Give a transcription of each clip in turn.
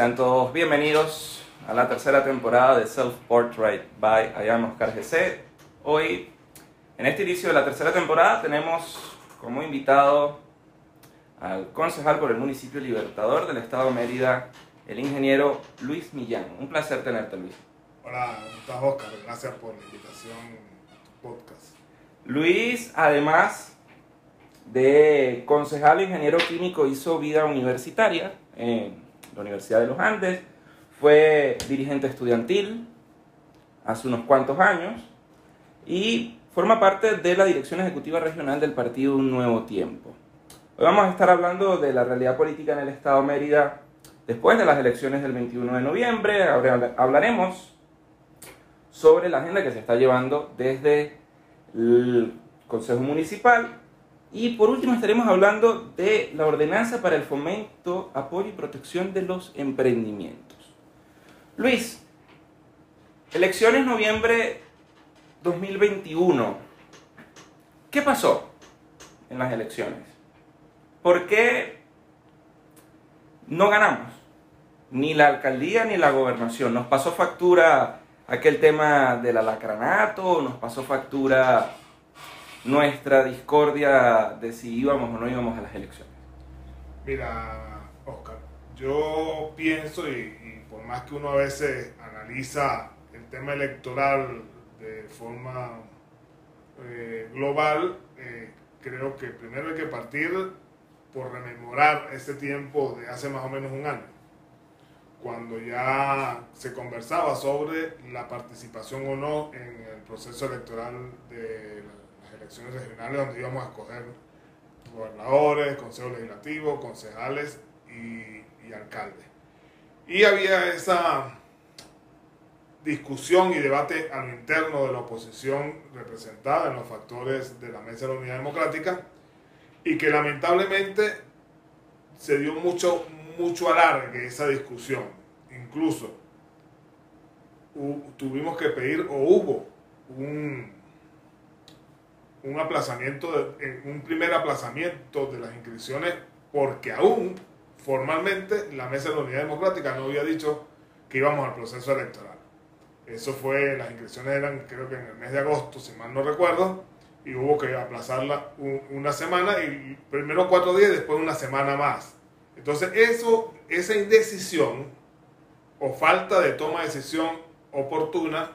Sean todos bienvenidos a la tercera temporada de Self Portrait by I am Oscar GC. Hoy, en este inicio de la tercera temporada, tenemos como invitado al concejal por el municipio Libertador del Estado de Mérida, el ingeniero Luis Millán. Un placer tenerte, Luis. Hola, ¿cómo estás, Oscar? Gracias por la invitación a tu podcast. Luis, además de concejal ingeniero químico, hizo vida universitaria en la Universidad de los Andes, fue dirigente estudiantil hace unos cuantos años y forma parte de la dirección ejecutiva regional del partido Un Nuevo Tiempo. Hoy vamos a estar hablando de la realidad política en el Estado Mérida después de las elecciones del 21 de noviembre. Hablaremos sobre la agenda que se está llevando desde el Consejo Municipal y por último estaremos hablando de la ordenanza para el fomento, apoyo y protección de los emprendimientos. Luis, elecciones noviembre 2021. ¿Qué pasó en las elecciones? ¿Por qué no ganamos? Ni la alcaldía ni la gobernación. Nos pasó factura aquel tema del alacranato, nos pasó factura nuestra discordia de si íbamos o no íbamos a las elecciones? Mira, Oscar, yo pienso, y, por más que uno a veces analiza el tema electoral de forma eh, global, eh, creo que primero hay que partir por rememorar ese tiempo de hace más o menos un año, cuando ya se conversaba sobre la participación o no en el proceso electoral de la elecciones regionales donde íbamos a escoger gobernadores, consejo legislativo, concejales y, y alcaldes. Y había esa discusión y debate a lo interno de la oposición representada en los factores de la Mesa de la Unidad Democrática y que lamentablemente se dio mucho, mucho alargue esa discusión. Incluso tuvimos que pedir o hubo un un aplazamiento, de, un primer aplazamiento de las inscripciones porque aún formalmente la Mesa de la Unidad Democrática no había dicho que íbamos al proceso electoral. Eso fue, las inscripciones eran creo que en el mes de agosto, si mal no recuerdo, y hubo que aplazarla una semana, y primero cuatro días después una semana más. Entonces eso, esa indecisión o falta de toma de decisión oportuna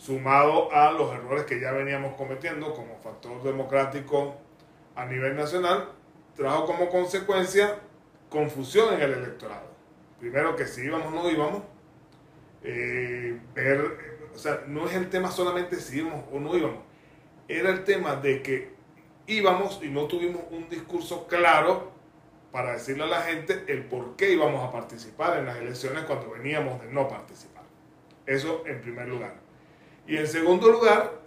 sumado a los errores que ya veníamos cometiendo como factor democrático a nivel nacional, trajo como consecuencia confusión en el electorado. Primero que si íbamos o no íbamos, eh, ver, o sea, no es el tema solamente si íbamos o no íbamos, era el tema de que íbamos y no tuvimos un discurso claro para decirle a la gente el por qué íbamos a participar en las elecciones cuando veníamos de no participar. Eso en primer lugar. Y en segundo lugar,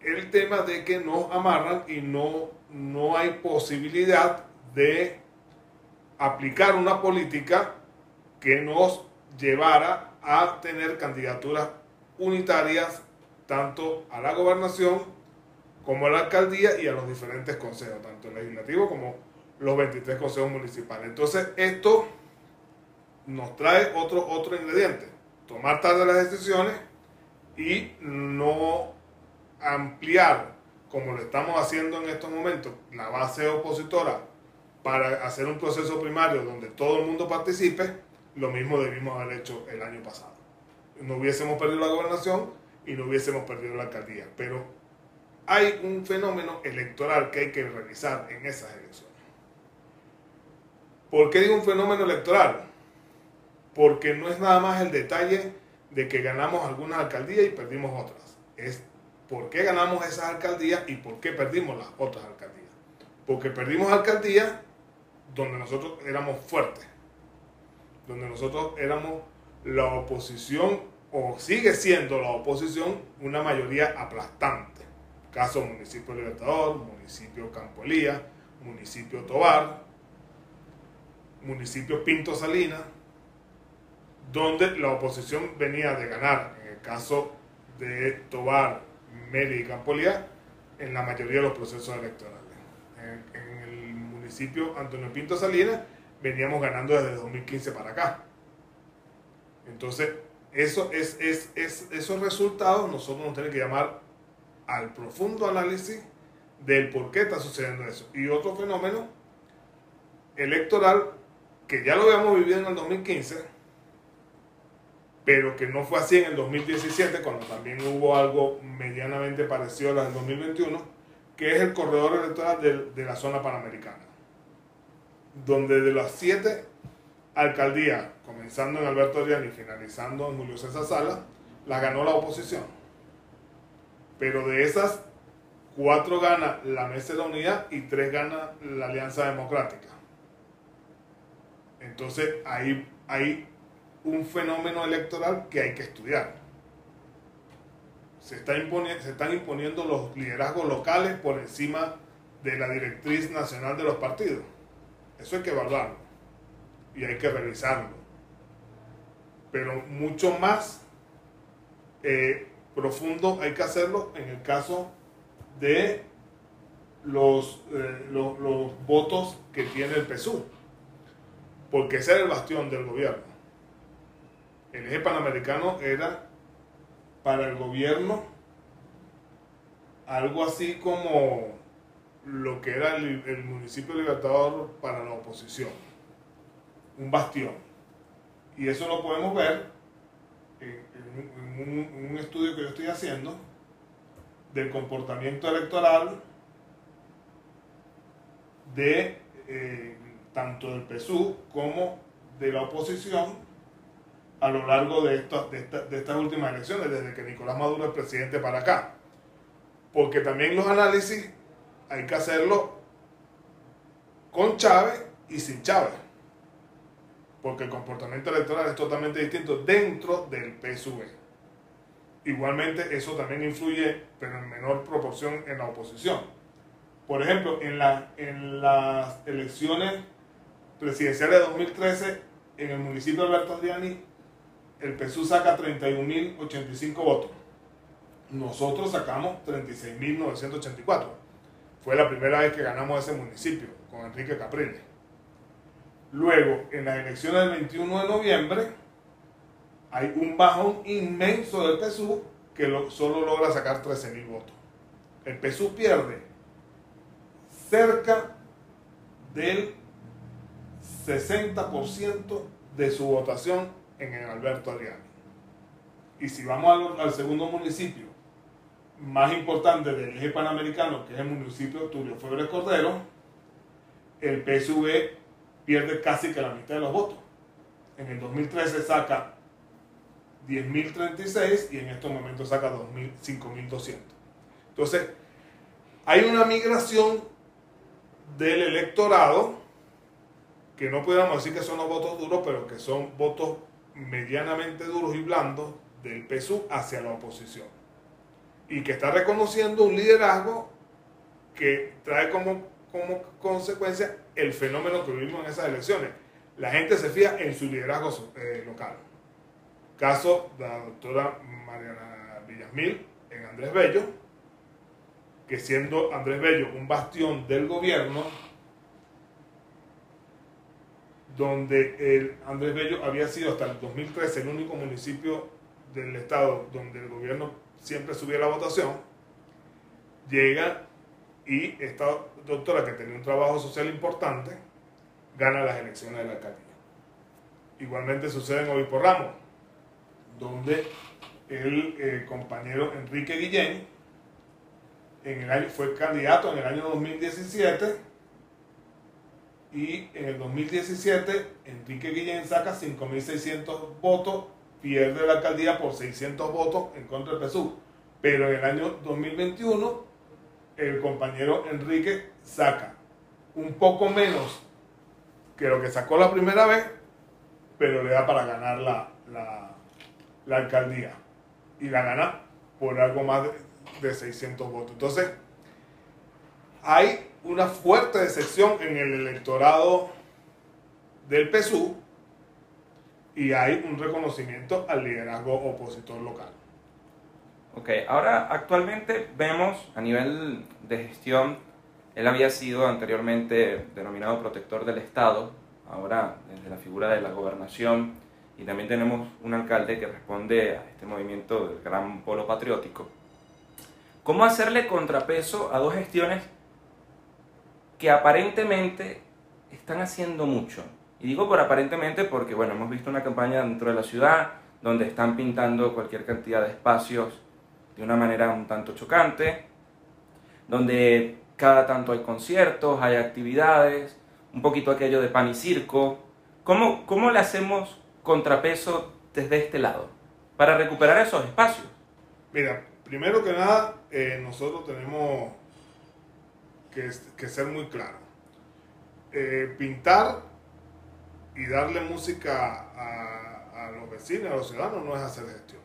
el tema de que nos amarran y no, no hay posibilidad de aplicar una política que nos llevara a tener candidaturas unitarias tanto a la gobernación como a la alcaldía y a los diferentes consejos, tanto el legislativo como los 23 consejos municipales. Entonces, esto nos trae otro, otro ingrediente, tomar tarde las decisiones y no ampliar, como lo estamos haciendo en estos momentos, la base opositora para hacer un proceso primario donde todo el mundo participe, lo mismo debimos haber hecho el año pasado. No hubiésemos perdido la gobernación y no hubiésemos perdido la alcaldía. Pero hay un fenómeno electoral que hay que revisar en esas elecciones. ¿Por qué digo un fenómeno electoral? Porque no es nada más el detalle de que ganamos algunas alcaldías y perdimos otras. Es por qué ganamos esas alcaldías y por qué perdimos las otras alcaldías. Porque perdimos alcaldías donde nosotros éramos fuertes, donde nosotros éramos la oposición, o sigue siendo la oposición, una mayoría aplastante. Caso municipio Libertador, municipio Campo Elías, municipio Tobar, municipio Pinto Salinas, donde la oposición venía de ganar, en el caso de Tobar, Mérida y Campolía, en la mayoría de los procesos electorales. En, el municipio Antonio Pinto Salinas, veníamos ganando desde 2015 para acá. Entonces, eso es, es, es, esos resultados nosotros nos tenemos que llamar al profundo análisis del por qué está sucediendo eso. Y otro fenómeno electoral que ya lo habíamos vivido en el 2015, pero que no fue así en el 2017, cuando también hubo algo medianamente parecido al del 2021, que es el corredor electoral de, la zona panamericana, donde de las siete alcaldías, comenzando en Alberto Ariani y finalizando en Julio César Sala, la ganó la oposición. Pero de esas, cuatro gana la Mesa de la Unidad y tres gana la Alianza Democrática. Entonces hay, hay un fenómeno electoral que hay que estudiar. Se, se están imponiendo los liderazgos locales por encima de la directriz nacional de los partidos. Eso hay que evaluarlo y hay que revisarlo. Pero mucho más eh, profundo hay que hacerlo en el caso de los, eh, los, los, votos que tiene el PSUV. Porque ese era el bastión del gobierno. El eje panamericano era para el gobierno algo así como lo que era el, municipio libertador para la oposición un bastión. Y eso lo podemos ver en, un, estudio que yo estoy haciendo del comportamiento electoral de eh, tanto del PSU como de la oposición a lo largo de, de, de estas últimas elecciones, desde que Nicolás Maduro es presidente para acá. Porque también los análisis hay que hacerlo con Chávez y sin Chávez porque el comportamiento electoral es totalmente distinto dentro del PSV. Igualmente, eso también influye, pero en menor proporción, en la oposición. Por ejemplo, en, en las elecciones presidenciales de 2013, en el municipio de Alberto Diani, el PSU saca 31.085 votos. Nosotros sacamos 36.984. Fue la primera vez que ganamos ese municipio con Enrique Capriles. Luego, en las elecciones del 21 de noviembre, hay un bajón inmenso del PSU que solo logra sacar 13.000 votos. El PSU pierde cerca del 60% de su votación en el Alberto Adriano. Y si vamos al, segundo municipio más importante del eje panamericano, que es el municipio de Tulio Febres Cordero, el PSV pierde casi que la mitad de los votos. En el 2013 saca 10.036 y en estos momentos saca 5.200. Entonces, hay una migración del electorado que no podríamos decir que son los votos duros, pero que son votos medianamente duros y blandos del PSU hacia la oposición. Y que está reconociendo un liderazgo que trae como, como consecuencia el fenómeno que vivimos en esas elecciones. La gente se fía en su liderazgo eh, local. Caso de la doctora Mariana Villasmil en Andrés Bello, que siendo Andrés Bello un bastión del gobierno, donde el Andrés Bello había sido hasta el 2013 el único municipio del estado donde el gobierno siempre subía la votación, llega y esta doctora que tenía un trabajo social importante gana las elecciones de la alcaldía. Igualmente sucede en Obispo Ramos, donde el eh, compañero Enrique Guillén en el año, fue candidato en el año 2017 y en el 2017 Enrique Guillén saca 5.600 votos, pierde la alcaldía por 600 votos en contra del PSU. Pero en el año 2021 el compañero Enrique saca un poco menos que lo que sacó la primera vez, pero le da para ganar la, la, alcaldía. Y la gana por algo más de, de 600 votos. Entonces, hay una fuerte decepción en el electorado del PSU y hay un reconocimiento al liderazgo opositor local. Ok, ahora actualmente vemos a nivel de gestión, él había sido anteriormente denominado protector del Estado ahora desde la figura de la gobernación, y también tenemos un alcalde que responde a este movimiento del gran polo patriótico. ¿Cómo hacerle contrapeso a dos gestiones que aparentemente están haciendo mucho? Y digo por aparentemente porque, bueno, hemos visto una campaña dentro de la ciudad donde están pintando cualquier cantidad de espacios de una manera un tanto chocante, donde cada tanto hay conciertos, hay actividades, un poquito aquello de pan y circo. ¿Cómo, cómo le hacemos contrapeso desde este lado para recuperar esos espacios? Mira, primero que nada, eh, nosotros tenemos que, ser muy claros. Eh, pintar y darle música a, los vecinos, a los ciudadanos, no es hacer gestión.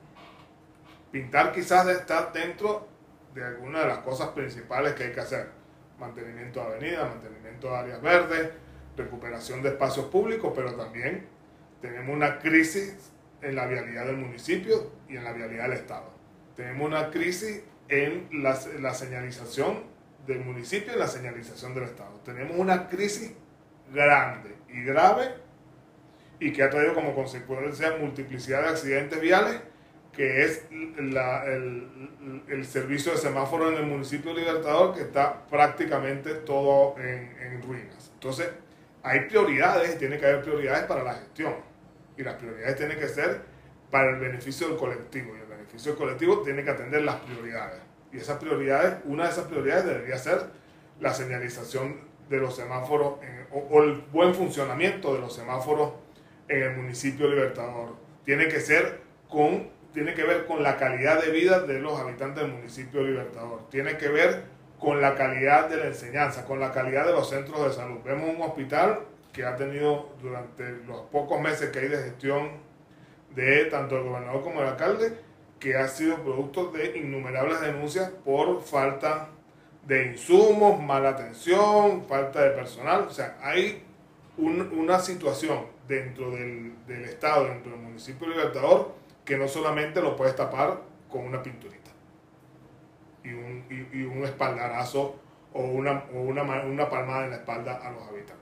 Pintar quizás está dentro de alguna de las cosas principales que hay que hacer. Mantenimiento de avenidas, mantenimiento de áreas verdes, recuperación de espacios públicos, pero también tenemos una crisis en la vialidad del municipio y en la vialidad del Estado. Tenemos una crisis en la señalización del municipio y la señalización del Estado. Tenemos una crisis grande y grave y que ha traído como consecuencia multiplicidad de accidentes viales, que es la, el, servicio de semáforo en el municipio Libertador, que está prácticamente todo en, en ruinas. Entonces, hay prioridades, tiene que haber prioridades para la gestión y las prioridades tienen que ser para el beneficio del colectivo y el beneficio del colectivo tiene que atender las prioridades. Y esas prioridades, una de esas prioridades debería ser la señalización de los semáforos o, el buen funcionamiento de los semáforos en el municipio Libertador. Tiene que ser con, tiene que ver con la calidad de vida de los habitantes del municipio Libertador. Tiene que ver con la calidad de la enseñanza, con la calidad de los centros de salud. Vemos un hospital que ha tenido durante los pocos meses que hay de gestión de tanto el gobernador como el alcalde, que ha sido producto de innumerables denuncias por falta de insumos, mala atención, falta de personal. O sea, hay una situación dentro del, del, Estado, dentro del municipio Libertador, que no solamente lo puedes tapar con una pinturita y un, y, un espaldarazo o, una, o una, una palmada en la espalda a los habitantes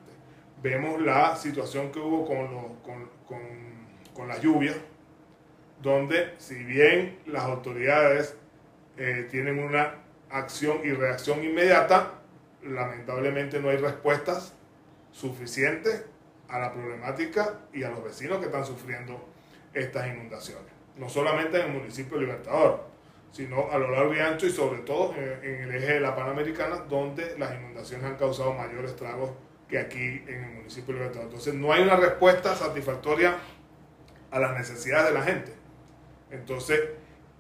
vemos la situación que hubo con, con, con, con la lluvia, donde si bien las autoridades eh, tienen una acción y reacción inmediata, lamentablemente no hay respuestas suficientes a la problemática y a los vecinos que están sufriendo estas inundaciones. No solamente en el municipio Libertador, sino a lo largo y ancho y sobre todo en, el eje de la Panamericana, donde las inundaciones han causado mayores estragos que aquí en el municipio de Libertad. Entonces no hay una respuesta satisfactoria a las necesidades de la gente. Entonces,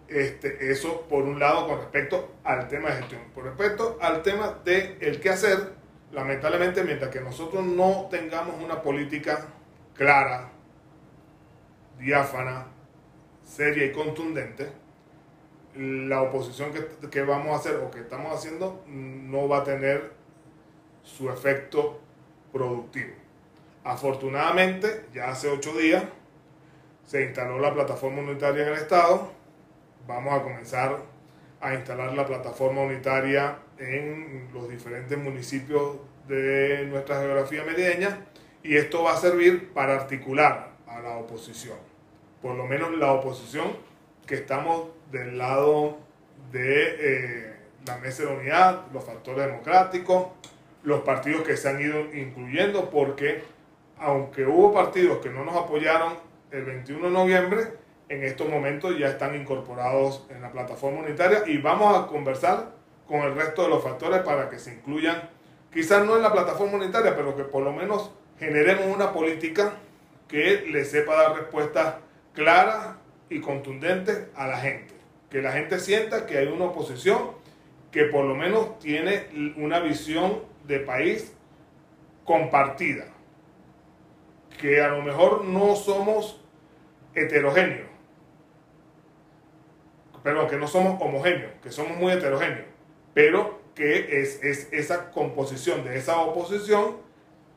este, eso por un lado con respecto al tema de gestión. Por respecto al tema de el qué hacer, lamentablemente mientras que nosotros no tengamos una política clara, diáfana, seria y contundente, la oposición que, que vamos a hacer o que estamos haciendo no va a tener su efecto productivo. Afortunadamente, ya hace ocho días se instaló la plataforma unitaria en el Estado. Vamos a comenzar a instalar la plataforma unitaria en los diferentes municipios de nuestra geografía medieña y esto va a servir para articular a la oposición, por lo menos la oposición que estamos del lado de eh, la mesa de unidad, los factores democráticos, los partidos que se han ido incluyendo, porque aunque hubo partidos que no nos apoyaron el 21 de noviembre, en estos momentos ya están incorporados en la plataforma unitaria y vamos a conversar con el resto de los factores para que se incluyan, quizás no en la plataforma unitaria, pero que por lo menos generemos una política que le sepa dar respuestas claras y contundentes a la gente. Que la gente sienta que hay una oposición que por lo menos tiene una visión de país compartida, que a lo mejor no somos heterogéneos, pero que no somos homogéneos, que somos muy heterogéneos, pero que es, es esa composición de esa oposición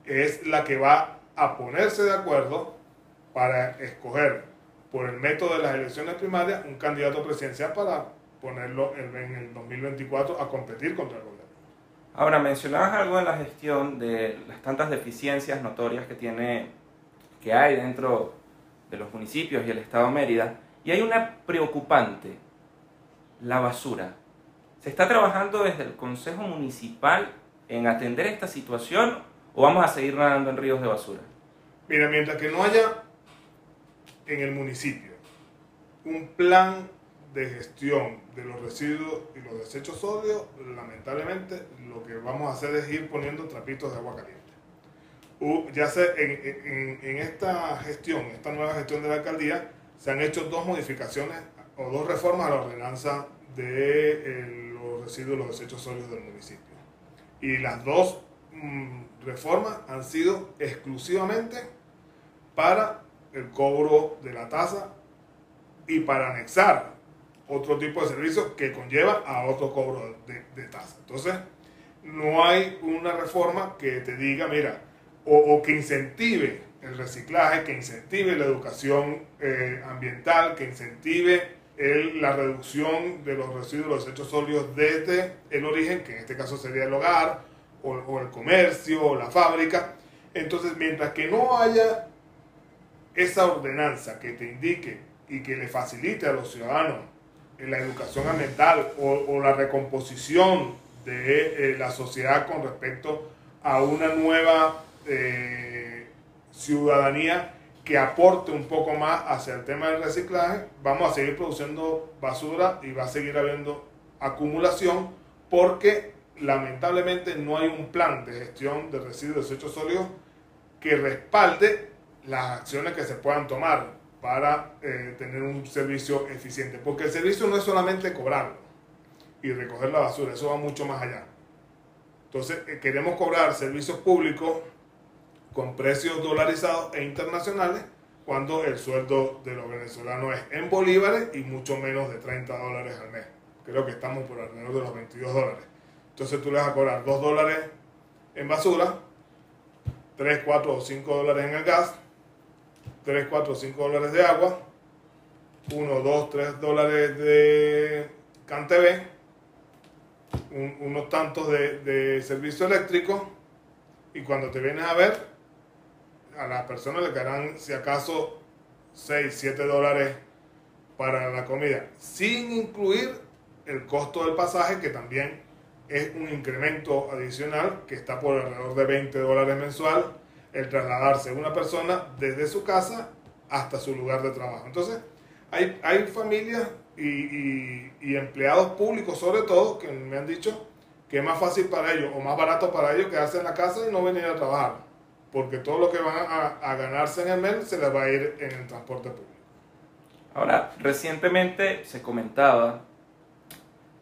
es la que va a ponerse de acuerdo para escoger por el método de las elecciones primarias un candidato presidencial para ponerlo en el 2024 a competir contra el gobierno. Ahora, mencionabas algo en la gestión de las tantas deficiencias notorias que tiene, que hay dentro de los municipios y el Estado Mérida, y hay una preocupante, la basura. ¿Se está trabajando desde el Consejo Municipal en atender esta situación o vamos a seguir nadando en ríos de basura? Mira, mientras que no haya en el municipio un plan de gestión de los residuos y los desechos sólidos, lamentablemente lo que vamos a hacer es ir poniendo trapitos de agua caliente. Ya sé, en, en, esta gestión, esta nueva gestión de la alcaldía, se han hecho dos modificaciones o dos reformas a la ordenanza de eh, los residuos y los desechos sólidos del municipio. Y las dos mm, reformas han sido exclusivamente para el cobro de la tasa y para anexar otro tipo de servicio que conlleva a otro cobro de, tasa. Entonces, no hay una reforma que te diga, mira, o, que incentive el reciclaje, que incentive la educación eh, ambiental, que incentive la reducción de los residuos, los desechos sólidos desde el origen, que en este caso sería el hogar, o, el comercio, o la fábrica. Entonces, mientras que no haya esa ordenanza que te indique y que le facilite a los ciudadanos la educación ambiental o, la recomposición de eh, la sociedad con respecto a una nueva eh, ciudadanía que aporte un poco más hacia el tema del reciclaje, vamos a seguir produciendo basura y va a seguir habiendo acumulación porque lamentablemente no hay un plan de gestión de residuos y desechos sólidos que respalde las acciones que se puedan tomar para eh, tener un servicio eficiente. Porque el servicio no es solamente cobrarlo y recoger la basura, eso va mucho más allá. Entonces, eh, queremos cobrar servicios públicos con precios dolarizados e internacionales cuando el sueldo de los venezolanos es en bolívares y mucho menos de 30 dólares al mes. Creo que estamos por alrededor de los 22 dólares. Entonces tú le vas a cobrar 2 dólares en basura, 3, 4 o 5 dólares en el gas, 3, 4, 5 dólares de agua, 1, 2, 3 dólares de CanTV, un, unos tantos de, de, servicio eléctrico, y cuando te vienes a ver, a las personas le quedarán, si acaso, 6, 7 dólares para la comida, sin incluir el costo del pasaje, que también es un incremento adicional, que está por alrededor de 20 dólares mensual el trasladarse una persona desde su casa hasta su lugar de trabajo. Entonces, hay, hay familias y, y, empleados públicos sobre todo que me han dicho que es más fácil para ellos o más barato para ellos quedarse en la casa y no venir a trabajar, porque todo lo que van a, a ganarse en el mes se les va a ir en el transporte público. Ahora, recientemente se comentaba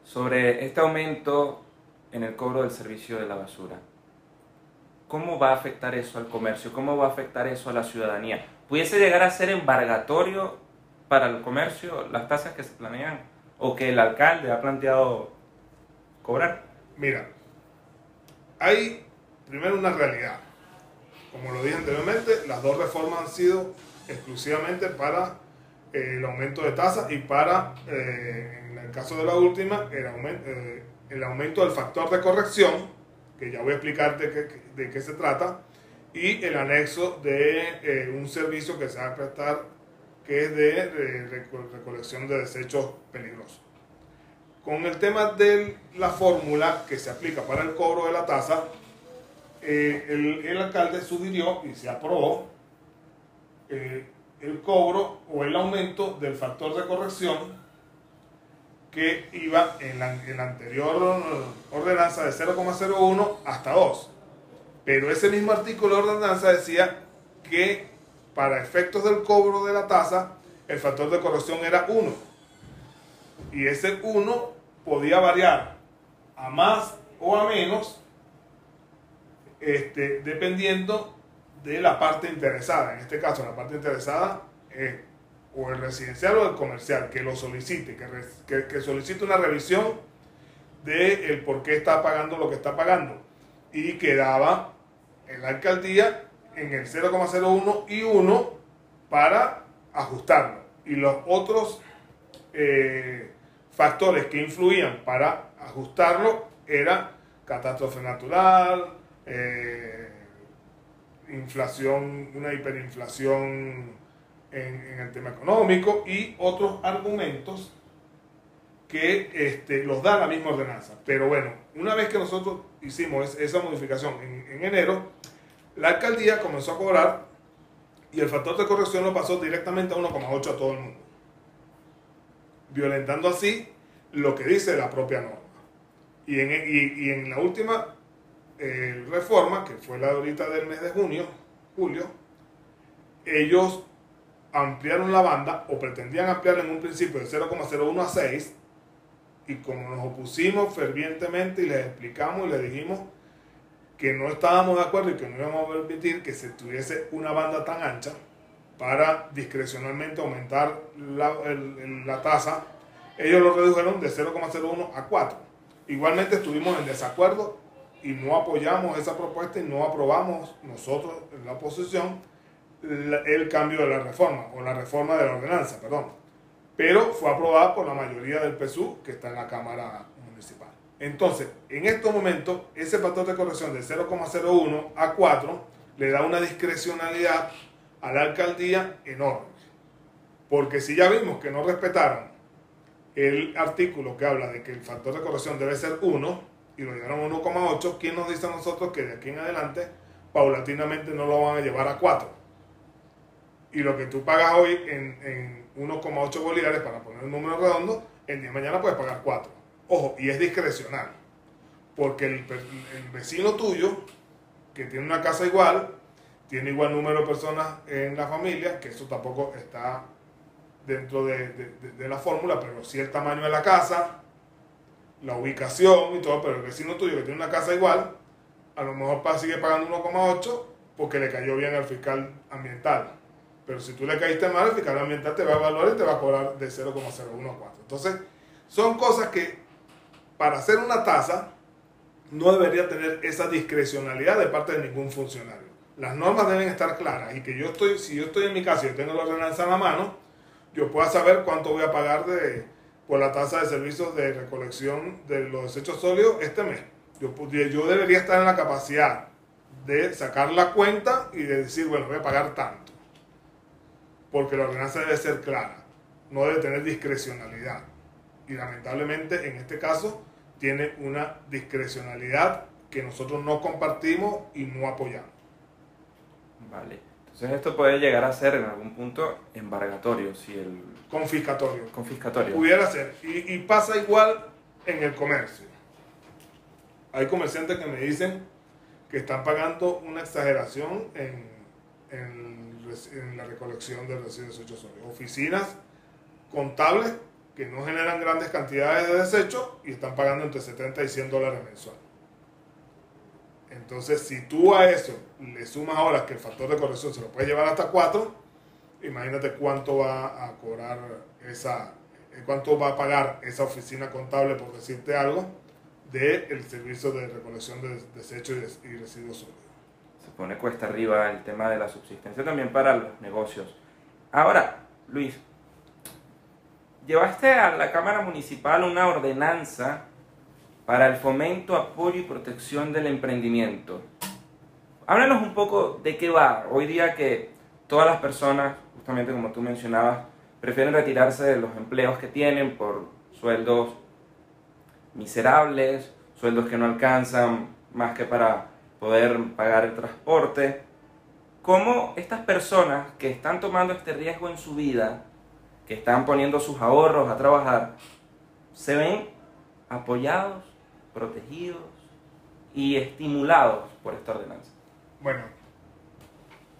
sobre este aumento en el cobro del servicio de la basura. ¿cómo va a afectar eso al comercio? ¿Cómo va a afectar eso a la ciudadanía? ¿Pudiese llegar a ser embargatorio para el comercio las tasas que se planean o que el alcalde ha planteado cobrar? Mira, hay primero una realidad. Como lo dije anteriormente, las dos reformas han sido exclusivamente para eh, el aumento de tasas y para, eh, en el caso de la última, el aumento, eh, el aumento del factor de corrección que ya voy a explicarte de qué se trata, y el anexo de eh, un servicio que se va a prestar que es de recolección de desechos peligrosos. Con el tema de la fórmula que se aplica para el cobro de la tasa, eh, el, alcalde sugirió y se aprobó eh, el cobro o el aumento del factor de corrección que iba en la, anterior ordenanza de 0,01 hasta 2. Pero ese mismo artículo de ordenanza decía que para efectos del cobro de la tasa, el factor de corrección era 1. Y ese 1 podía variar a más o a menos, este, dependiendo de la parte interesada. En este caso, la parte interesada es o el residencial o el comercial que lo solicite, que, que, solicite una revisión de el por qué está pagando lo que está pagando. Y quedaba en alcaldía en el 0,01 y 1 para ajustarlo. Y los otros eh, factores que influían para ajustarlo era catástrofe natural, eh, inflación, una hiperinflación en, el tema económico y otros argumentos que este, los da la misma ordenanza. Pero bueno, una vez que nosotros hicimos esa modificación en, en enero, la alcaldía comenzó a cobrar y el factor de corrección lo pasó directamente a 1,8 a todo el mundo, violentando así lo que dice la propia norma. Y en, y en la última eh, reforma, que fue la ahorita del mes de junio, julio, ellos ampliaron la banda o pretendían ampliarla en un principio de 0,01 a 6 y como nos opusimos fervientemente y les explicamos y les dijimos que no estábamos de acuerdo y que no íbamos a permitir que se tuviese una banda tan ancha para discrecionalmente aumentar la, la tasa, ellos lo redujeron de 0,01 a 4. Igualmente estuvimos en desacuerdo y no apoyamos esa propuesta y no aprobamos nosotros en la oposición el cambio de la reforma o la reforma de la ordenanza, perdón. Pero fue aprobada por la mayoría del PSU que está en la Cámara Municipal. Entonces, en estos momentos, ese factor de corrección de 0,01 a 4 le da una discrecionalidad a la alcaldía enorme. Porque si ya vimos que no respetaron el artículo que habla de que el factor de corrección debe ser 1 y lo llevaron a 1,8, ¿quién nos dice a nosotros que de aquí en adelante paulatinamente no lo van a llevar a 4? Y lo que tú pagas hoy en, en 1,8 bolívares, para poner un número redondo, el día de mañana puedes pagar 4. Ojo, y es discrecional. Porque el, vecino tuyo, que tiene una casa igual, tiene igual número de personas en la familia, que eso tampoco está dentro de, de, de la fórmula, pero sí el tamaño de la casa, la ubicación y todo, pero el vecino tuyo que tiene una casa igual, a lo mejor sigue pagando 1,8 porque le cayó bien al fiscal ambiental. Pero si tú le caíste mal, el fiscal ambiental te va a evaluar y te va a cobrar de 0,01 a 4. Entonces, son cosas que para hacer una tasa no debería tener esa discrecionalidad de parte de ningún funcionario. Las normas deben estar claras y que yo estoy, si yo estoy en mi casa y yo tengo la ordenanza en la mano, yo pueda saber cuánto voy a pagar de, por la tasa de servicios de recolección de los desechos sólidos este mes. Yo, yo debería estar en la capacidad de sacar la cuenta y de decir, bueno, voy a pagar tanto. Porque la ordenanza debe ser clara, no debe tener discrecionalidad. Y lamentablemente en este caso tiene una discrecionalidad que nosotros no compartimos y no apoyamos. Vale. Entonces esto puede llegar a ser en algún punto embargatorio, si el... Confiscatorio. Confiscatorio. Pudiera ser. Y, y, pasa igual en el comercio. Hay comerciantes que me dicen que están pagando una exageración en, en, en la recolección de residuos desechos sólidos. Oficinas contables que no generan grandes cantidades de desechos y están pagando entre 70 y 100 dólares mensual. Entonces, si tú a eso le sumas ahora que el factor de corrección se lo puede llevar hasta 4, imagínate cuánto va a cobrar esa, cuánto va a pagar esa oficina contable, por decirte algo, del el servicio de recolección de desechos y residuos sólidos. Se pone cuesta arriba el tema de la subsistencia también para los negocios. Ahora, Luis, llevaste a la Cámara Municipal una ordenanza para el fomento, apoyo y protección del emprendimiento. Háblanos un poco de qué va. Hoy día que todas las personas, justamente como tú mencionabas, prefieren retirarse de los empleos que tienen por sueldos miserables, sueldos que no alcanzan más que para poder pagar el transporte. ¿Cómo estas personas que están tomando este riesgo en su vida, que están poniendo sus ahorros a trabajar, se ven apoyados protegidos y estimulados por esta ordenanza? Bueno,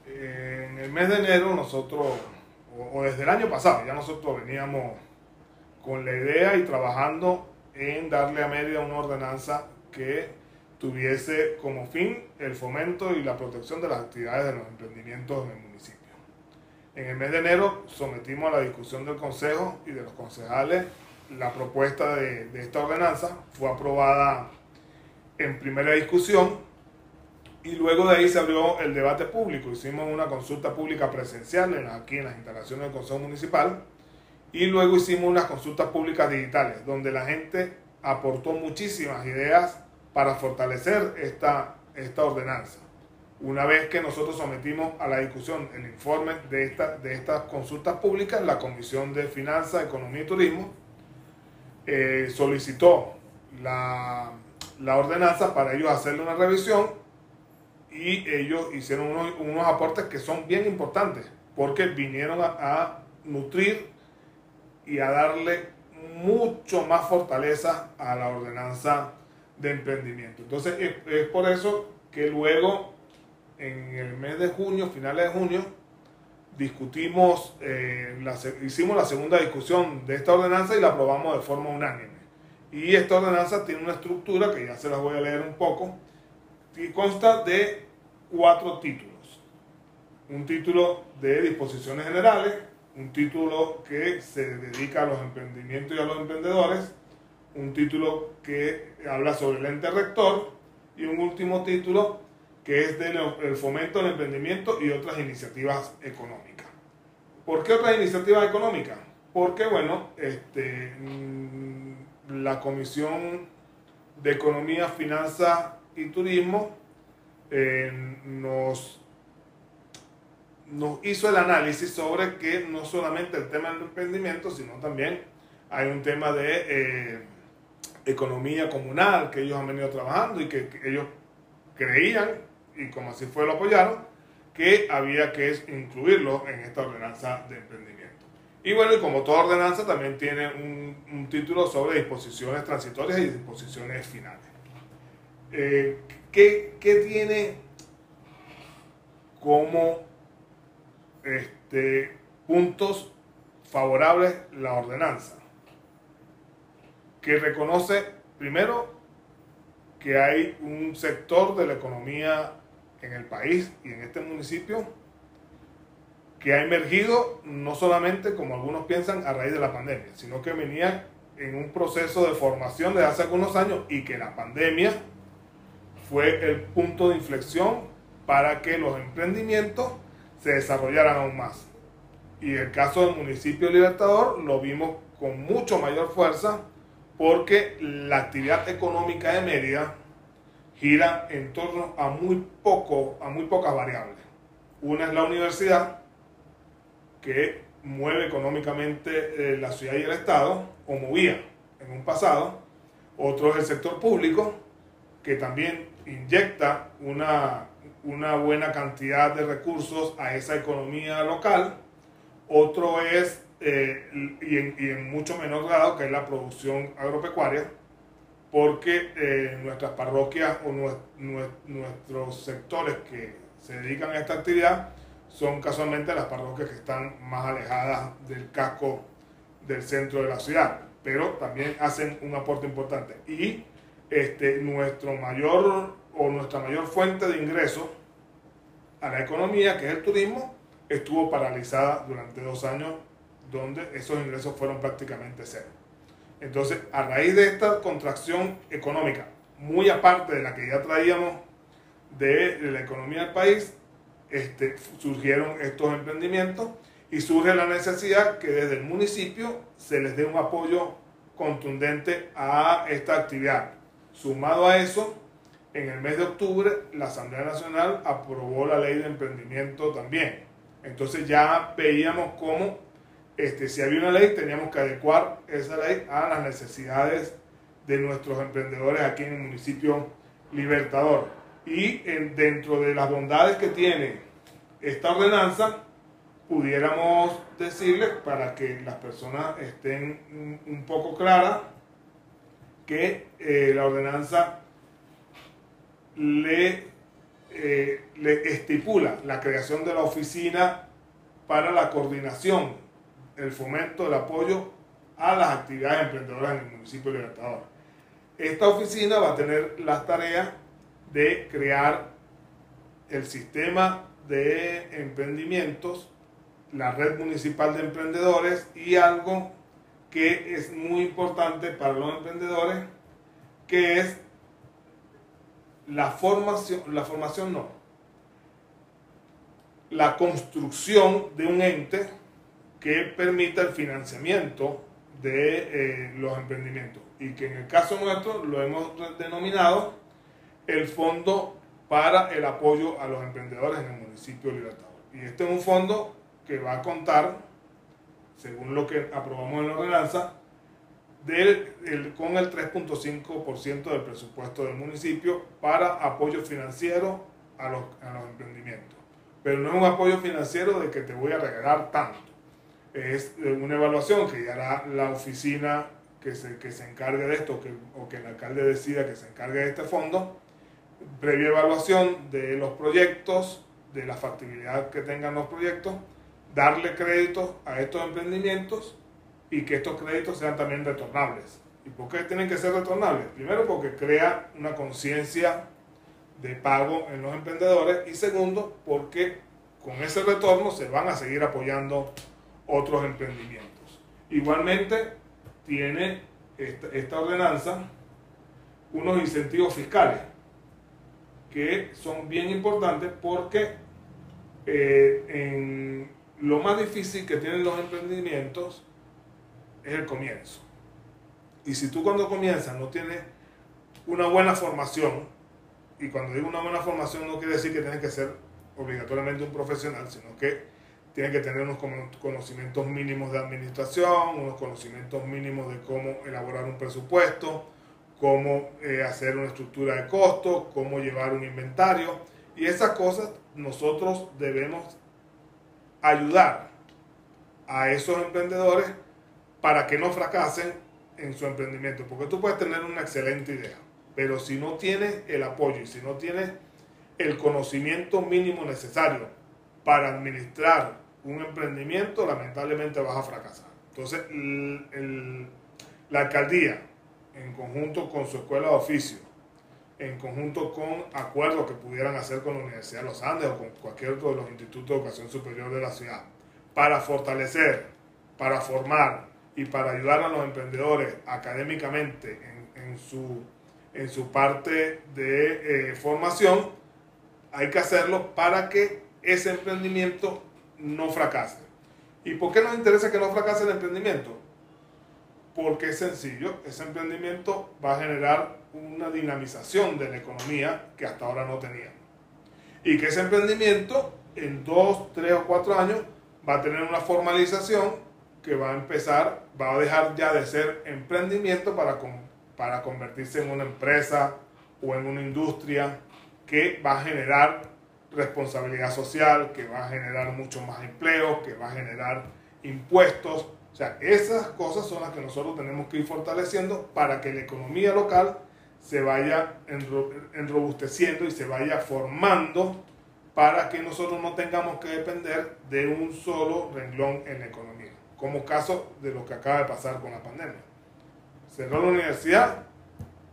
en el mes de enero nosotros, o, desde el año pasado, ya nosotros veníamos con la idea y trabajando en darle a Mérida una ordenanza que tuviese como fin el fomento y la protección de las actividades de los emprendimientos en el municipio. En el mes de enero sometimos a la discusión del Consejo y de los concejales la propuesta de, de, esta ordenanza fue aprobada en primera discusión y luego de ahí se abrió el debate público. Hicimos una consulta pública presencial en, aquí en las instalaciones del Consejo Municipal y luego hicimos unas consultas públicas digitales donde la gente aportó muchísimas ideas para fortalecer esta, esta ordenanza. Una vez que nosotros sometimos a la discusión el informe de, esta, de estas consultas públicas, la Comisión de Finanzas, Economía y Turismo eh, solicitó la, ordenanza para ellos hacerle una revisión y ellos hicieron unos, aportes que son bien importantes porque vinieron a, a nutrir y a darle mucho más fortaleza a la ordenanza de emprendimiento. Entonces es, por eso que luego en el mes de junio, finales de junio, discutimos, eh, hicimos la segunda discusión de esta ordenanza y la aprobamos de forma unánime. Y esta ordenanza tiene una estructura que ya se la voy a leer un poco, y consta de cuatro títulos. Un título de disposiciones generales, un título que se dedica a los emprendimientos y a los emprendedores, un título que habla sobre el ente rector y un último título que es del fomento del emprendimiento y otras iniciativas económicas. ¿Por qué otras iniciativas económicas? Porque, bueno, este, mm, la Comisión de Economía, Finanzas y Turismo eh, nos, hizo el análisis sobre que no solamente el tema del emprendimiento, sino también hay un tema de eh, economía comunal que ellos han venido trabajando y que, ellos creían, y como así fue lo apoyaron, que había que incluirlo en esta ordenanza de emprendimiento. Y bueno, y como toda ordenanza también tiene un, título sobre disposiciones transitorias y disposiciones finales. Eh, ¿qué, ¿qué, tiene como este, puntos favorables la ordenanza? que reconoce primero que hay un sector de la economía en el país y en este municipio que ha emergido no solamente, como algunos piensan, a raíz de la pandemia, sino que venía en un proceso de formación de hace algunos años y que la pandemia fue el punto de inflexión para que los emprendimientos se desarrollaran aún más. Y el caso del municipio Libertador lo vimos con mucho mayor fuerza porque la actividad económica de Mérida gira en torno a muy, poco, a muy pocas variables. Una es la universidad, que mueve económicamente eh, la ciudad y el Estado, o movía en un pasado. Otro es el sector público, que también inyecta una, una buena cantidad de recursos a esa economía local. Otro es eh, y, en, mucho menor grado que es la producción agropecuaria, porque eh, nuestras parroquias o nuestros sectores que se dedican a esta actividad son casualmente las parroquias que están más alejadas del casco del centro de la ciudad, pero también hacen un aporte importante. Y este, nuestro mayor o nuestra mayor fuente de ingresos a la economía, que es el turismo, estuvo paralizada durante dos años donde esos ingresos fueron prácticamente cero. Entonces, a raíz de esta contracción económica, muy aparte de la que ya traíamos de, la economía del país, este, surgieron estos emprendimientos y surge la necesidad que desde el municipio se les dé un apoyo contundente a esta actividad. Sumado a eso, en el mes de octubre la Asamblea Nacional aprobó la ley de emprendimiento también. Entonces ya veíamos cómo este, si había una ley, teníamos que adecuar esa ley a las necesidades de nuestros emprendedores aquí en el municipio Libertador. Y dentro de las bondades que tiene esta ordenanza, pudiéramos decirles para que las personas estén un, poco claras que eh, la ordenanza eh, le estipula la creación de la oficina para la coordinación el fomento, el apoyo a las actividades emprendedoras en el municipio de Libertador. Esta oficina va a tener las tareas de crear el sistema de emprendimientos, la red municipal de emprendedores y algo que es muy importante para los emprendedores, que es la formación, la formación no, la construcción de un ente que permita el financiamiento de eh, los emprendimientos y que en el caso nuestro lo hemos denominado el fondo para el apoyo a los emprendedores en el municipio de Libertador. Y este es un fondo que va a contar, según lo que aprobamos en la ordenanza, con el 3.5% del presupuesto del municipio para apoyo financiero a los, a los emprendimientos. Pero no es un apoyo financiero de que te voy a regalar tanto. Es una evaluación que hará la oficina que se, que se encargue de esto que, o que el alcalde decida que se encargue de este fondo, previa evaluación de los proyectos, de la factibilidad que tengan los proyectos, darle créditos a estos emprendimientos y que estos créditos sean también retornables. ¿Y por qué tienen que ser retornables? Primero porque crea una conciencia de pago en los emprendedores y segundo porque con ese retorno se van a seguir apoyando otros emprendimientos. Igualmente tiene esta, ordenanza unos incentivos fiscales que son bien importantes porque eh, en lo más difícil que tienen los emprendimientos es el comienzo. Y si tú cuando comienzas no tienes una buena formación, y cuando digo una buena formación no quiere decir que tienes que ser obligatoriamente un profesional, sino que tienes que tener unos conocimientos mínimos de administración, unos conocimientos mínimos de cómo elaborar un presupuesto, cómo eh, hacer una estructura de costos, cómo llevar un inventario. Y esas cosas nosotros debemos ayudar a esos emprendedores para que no fracasen en su emprendimiento. Porque tú puedes tener una excelente idea, pero si no tienes el apoyo y si no tienes el conocimiento mínimo necesario para administrar un emprendimiento, lamentablemente vas a fracasar. Entonces, la alcaldía, en conjunto con su escuela de oficio, en conjunto con acuerdos que pudieran hacer con la Universidad de los Andes o con cualquier otro de los institutos de educación superior de la ciudad, para fortalecer, para formar y para ayudar a los emprendedores académicamente en, su, en su parte de eh, formación, hay que hacerlo para que ese emprendimiento no fracase. ¿Y por qué nos interesa que no fracase el emprendimiento? Porque es sencillo, ese emprendimiento va a generar una dinamización de la economía que hasta ahora no teníamos. Y que ese emprendimiento en dos, tres o cuatro años va a tener una formalización que va a empezar, va a dejar ya de ser emprendimiento para, para convertirse en una empresa o en una industria que va a generar responsabilidad social, que va a generar mucho más empleo, que va a generar impuestos. O sea, esas cosas son las que nosotros tenemos que ir fortaleciendo para que la economía local se vaya enrobusteciendo y se vaya formando para que nosotros no tengamos que depender de un solo renglón en la economía, como caso de lo que acaba de pasar con la pandemia. Cerró la universidad,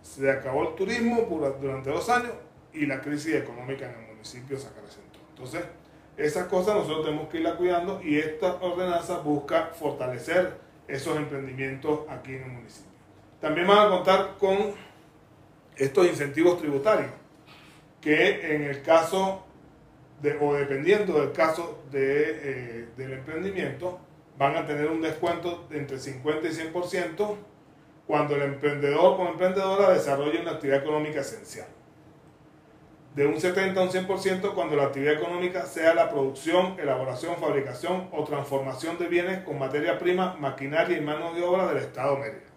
se acabó el turismo durante dos años y la crisis económica en el municipio Entonces, esas cosas nosotros tenemos que irla cuidando y esta ordenanza busca fortalecer esos emprendimientos aquí en el municipio. También van a contar con estos incentivos tributarios, que en el caso de, o dependiendo del caso de, eh, del emprendimiento, van a tener un descuento de entre 50 y 100% cuando el emprendedor o emprendedora desarrolle una actividad económica esencial. De un 70 a un 100% cuando la actividad económica sea la producción, elaboración, fabricación o transformación de bienes con materia prima, maquinaria y mano de obra del Estado Mérida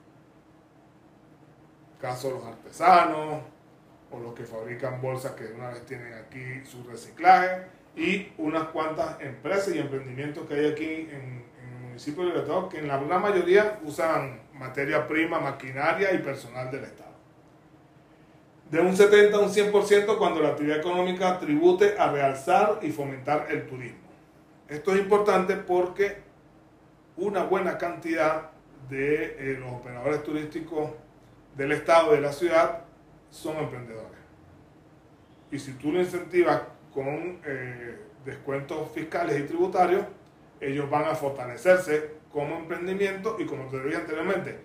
caso los artesanos o los que fabrican bolsas que una vez tienen aquí su reciclaje y unas cuantas empresas y emprendimientos que hay aquí en, el municipio de Libertador que en la gran mayoría usan materia prima, maquinaria y personal del Estado. De un 70 a un 100% cuando la actividad económica tribute a realzar y fomentar el turismo. Esto es importante porque una buena cantidad de eh, los operadores turísticos del Estado, de la ciudad, son emprendedores. Y si tú lo incentivas con eh, descuentos fiscales y tributarios, ellos van a fortalecerse como emprendimiento y como te dije anteriormente,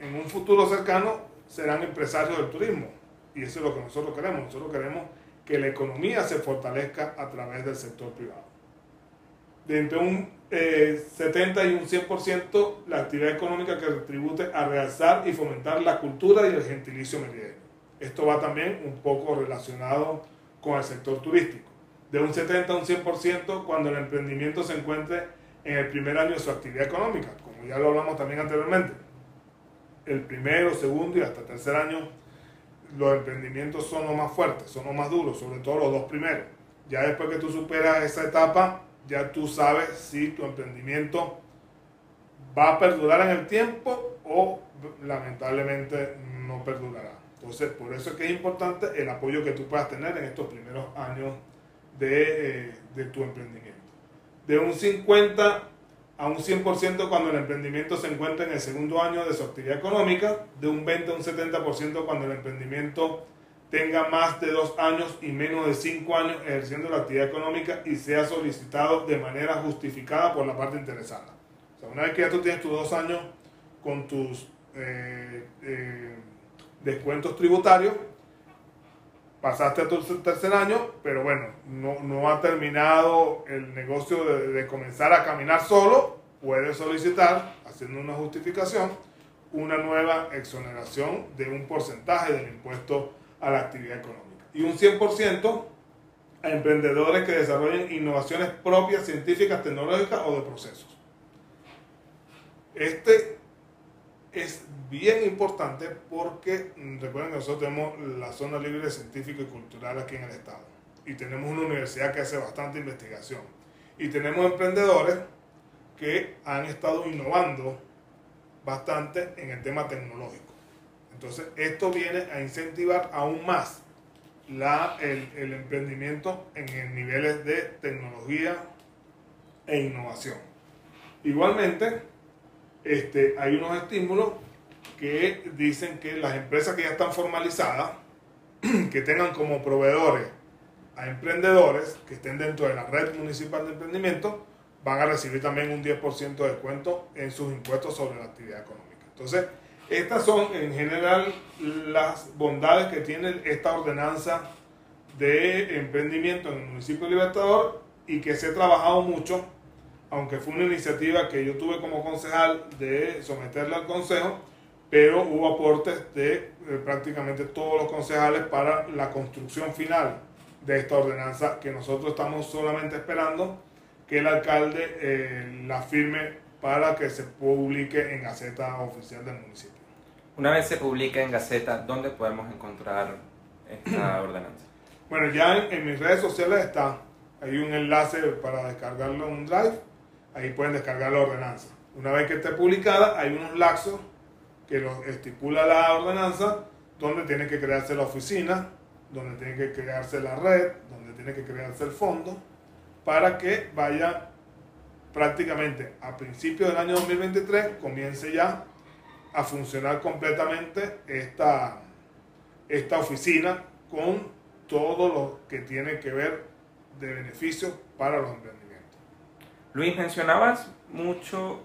en un futuro cercano serán empresarios del turismo. Y eso es lo que nosotros queremos. Nosotros queremos que la economía se fortalezca a través del sector privado. De entre un 70 eh, y un 100% la actividad económica que retribute a realzar y fomentar la cultura y el gentilicio meridiano. Esto va también un poco relacionado con el sector turístico. De un 70 a un 100% cuando el emprendimiento se encuentre en el primer año de su actividad económica, como ya lo hablamos también anteriormente. El primero, segundo y hasta tercer año los emprendimientos son los más fuertes, son los más duros, sobre todo los dos primeros. Ya después que tú superas esa etapa, ya tú sabes si tu emprendimiento va a perdurar en el tiempo o lamentablemente no perdurará. Entonces, por eso es que es importante el apoyo que tú puedas tener en estos primeros años de, eh, de tu emprendimiento. De un 50 a un 100% cuando el emprendimiento se encuentra en el segundo año de su actividad económica, de un 20 a un 70% cuando el emprendimiento tenga más de dos años y menos de cinco años ejerciendo la actividad económica y sea solicitado de manera justificada por la parte interesada. O sea, una vez que ya tú tienes tus dos años con tus eh, eh, descuentos tributarios, pasaste a tu tercer año, pero bueno, no, no ha terminado el negocio de, de, comenzar a caminar solo, puedes solicitar, haciendo una justificación, una nueva exoneración de un porcentaje del impuesto a la actividad económica. Y un 100% a emprendedores que desarrollen innovaciones propias, científicas, tecnológicas o de procesos. Este es bien importante porque mm, recuerden que nosotros tenemos la zona libre científica y cultural aquí en el estado y tenemos una universidad que hace bastante investigación y tenemos emprendedores que han estado innovando bastante en el tema tecnológico. Entonces esto viene a incentivar aún más la, el, el emprendimiento en niveles de tecnología e innovación. Igualmente, este, hay unos estímulos que dicen que las empresas que ya están formalizadas, que tengan como proveedores a emprendedores que estén dentro de la red municipal de emprendimiento, van a recibir también un 10% de descuento en sus impuestos sobre la actividad económica. Entonces, estas son en general las bondades que tiene esta ordenanza de emprendimiento en el municipio de Libertador y que se ha trabajado mucho aunque fue una iniciativa que yo tuve como concejal de someterla al consejo, pero hubo aportes de eh, prácticamente todos los concejales para la construcción final de esta ordenanza que nosotros estamos solamente esperando que el alcalde eh, la firme para que se publique en Gaceta Oficial del municipio. Una vez se publique en Gaceta, ¿dónde podemos encontrar esta ordenanza? Bueno, ya en, en mis redes sociales está, hay un enlace para descargarlo en un drive ahí pueden descargar la ordenanza. Una vez que esté publicada, hay unos laxos que lo estipula la ordenanza, donde tiene que crearse la oficina, donde tiene que crearse la red, donde tiene que crearse el fondo, para que vaya prácticamente a principios del año 2023, comience ya a funcionar completamente esta, esta oficina con todo lo que tiene que ver de beneficios para los emprendedores. Luis, mencionabas mucho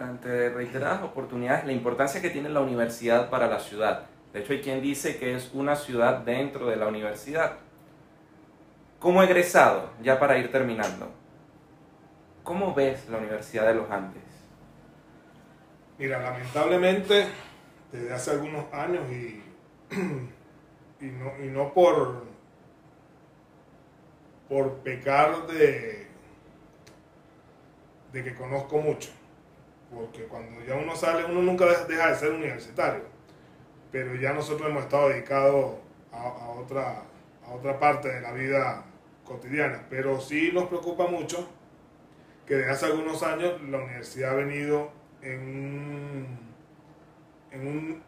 durante reiteradas oportunidades la importancia que tiene la universidad para la ciudad. De hecho, hay quien dice que es una ciudad dentro de la universidad. Como egresado, ya para ir terminando, ¿cómo ves la Universidad de los Andes? Mira, lamentablemente, desde hace algunos años y, y, no, y no por, por pecar de, de que conozco mucho. Porque cuando ya uno sale, uno nunca deja de ser universitario. Pero ya nosotros hemos estado dedicados a, otra, a otra parte de la vida cotidiana. Pero sí nos preocupa mucho que desde hace algunos años la universidad ha venido en un, en un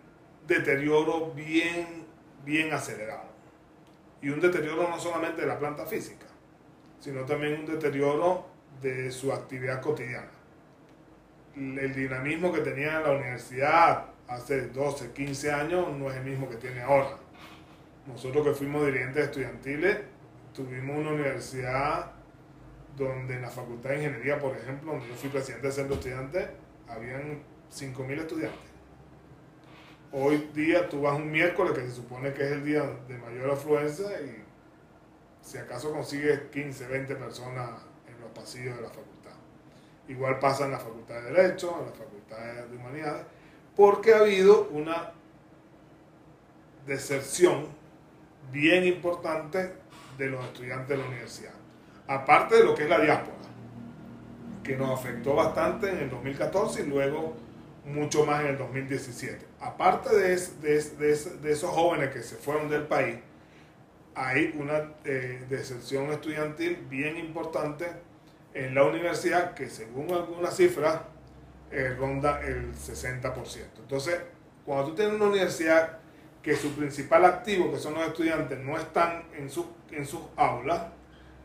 deterioro bien, bien acelerado. Y un deterioro no solamente de la planta física, sino también un deterioro de su actividad cotidiana. El dinamismo que tenía la universidad hace 12, 15 años no es el mismo que tiene ahora. Nosotros que fuimos dirigentes estudiantiles, tuvimos una universidad donde en la Facultad de Ingeniería, por ejemplo, donde yo fui presidente del centro estudiante, habían 5.000 estudiantes. Hoy día tú vas un miércoles, que se supone que es el día de mayor afluencia, y si acaso consigues 15, 20 personas pasillos de la facultad. Igual pasa en la Facultad de Derecho, en la Facultad de Humanidades, porque ha habido una deserción bien importante de los estudiantes de la universidad. Aparte de lo que es la diáspora, que nos afectó bastante en el 2014 y luego mucho más en el 2017. Aparte de, de, esos jóvenes que se fueron del país, hay una eh, deserción estudiantil bien importante en la universidad que según algunas cifras eh, ronda el 60%. Entonces, cuando tú tienes una universidad que su principal activo, que son los estudiantes, no están en, su, en sus aulas,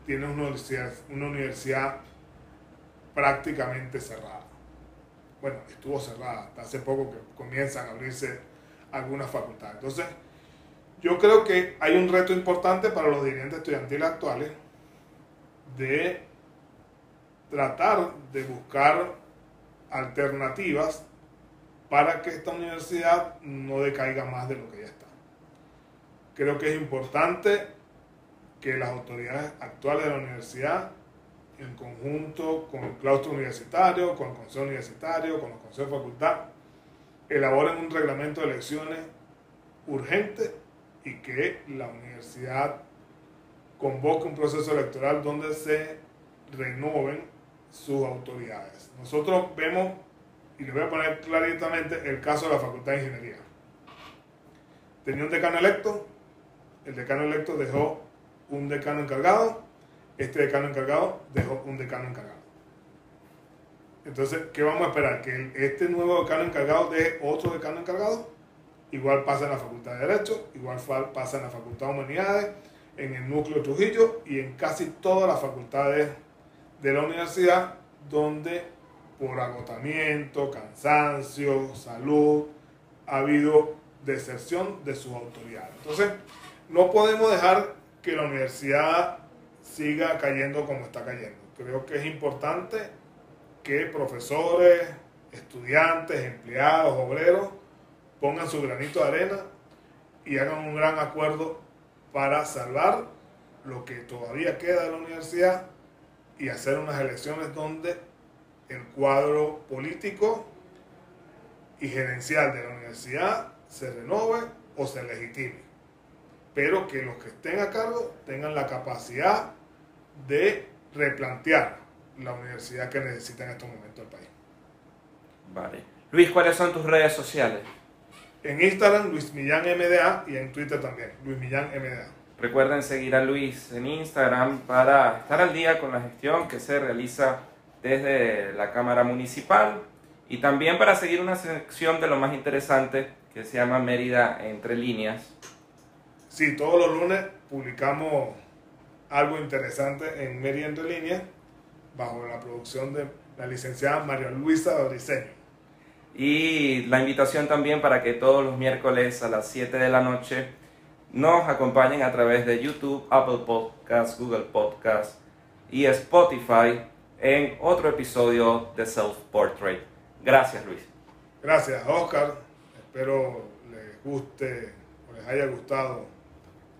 tienes una universidad, una universidad prácticamente cerrada. Bueno, estuvo cerrada hasta hace poco que comienzan a abrirse algunas facultades. Entonces, yo creo que hay un reto importante para los dirigentes estudiantiles actuales de tratar de buscar alternativas para que esta universidad no decaiga más de lo que ya está. Creo que es importante que las autoridades actuales de la universidad, en conjunto con el claustro universitario, con el consejo universitario, con los consejos de facultad, elaboren un reglamento de elecciones urgente y que la universidad convoque un proceso electoral donde se renueven sus autoridades. Nosotros vemos, y le voy a poner claramente el caso de la Facultad de Ingeniería. Tenía un decano electo, el decano electo dejó un decano encargado, este decano encargado dejó un decano encargado. Entonces, ¿qué vamos a esperar? ¿Que este nuevo decano encargado deje otro decano encargado? Igual pasa en la Facultad de Derecho, igual pasa en la Facultad de Humanidades, en el núcleo Trujillo y en casi todas las facultades de la universidad donde por agotamiento, cansancio, salud, ha habido deserción de sus autoridades. Entonces, no podemos dejar que la universidad siga cayendo como está cayendo. Creo que es importante que profesores, estudiantes, empleados, obreros pongan su granito de arena y hagan un gran acuerdo para salvar lo que todavía queda de la universidad y hacer unas elecciones donde el cuadro político y gerencial de la universidad se renove o se legitime. Pero que los que estén a cargo tengan la capacidad de replantear la universidad que necesita en estos momentos el país. Vale. Luis, ¿cuáles son tus redes sociales? En Instagram, Luis Millán MDA y en Twitter también, Luis Millán MDA. Recuerden seguir a Luis en Instagram para estar al día con la gestión que se realiza desde la Cámara Municipal y también para seguir una sección de lo más interesante que se llama Mérida entre líneas. Sí, todos los lunes publicamos algo interesante en Mérida entre líneas bajo la producción de la licenciada María Luisa Briceño. Y la invitación también para que todos los miércoles a las 7 de la noche nos acompañen a través de YouTube, Apple Podcasts, Google Podcasts y Spotify en otro episodio de Self Portrait. Gracias, Luis. Gracias, Oscar. Espero les guste o les haya gustado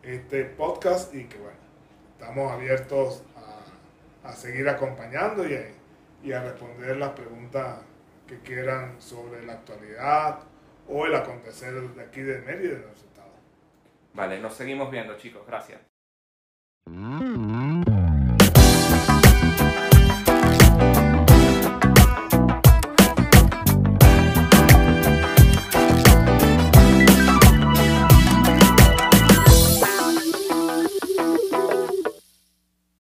este podcast y que bueno, estamos abiertos a, seguir acompañando y, y a responder las preguntas que quieran sobre la actualidad o el acontecer de aquí de Mérida. Vale, nos seguimos viendo, chicos. Gracias.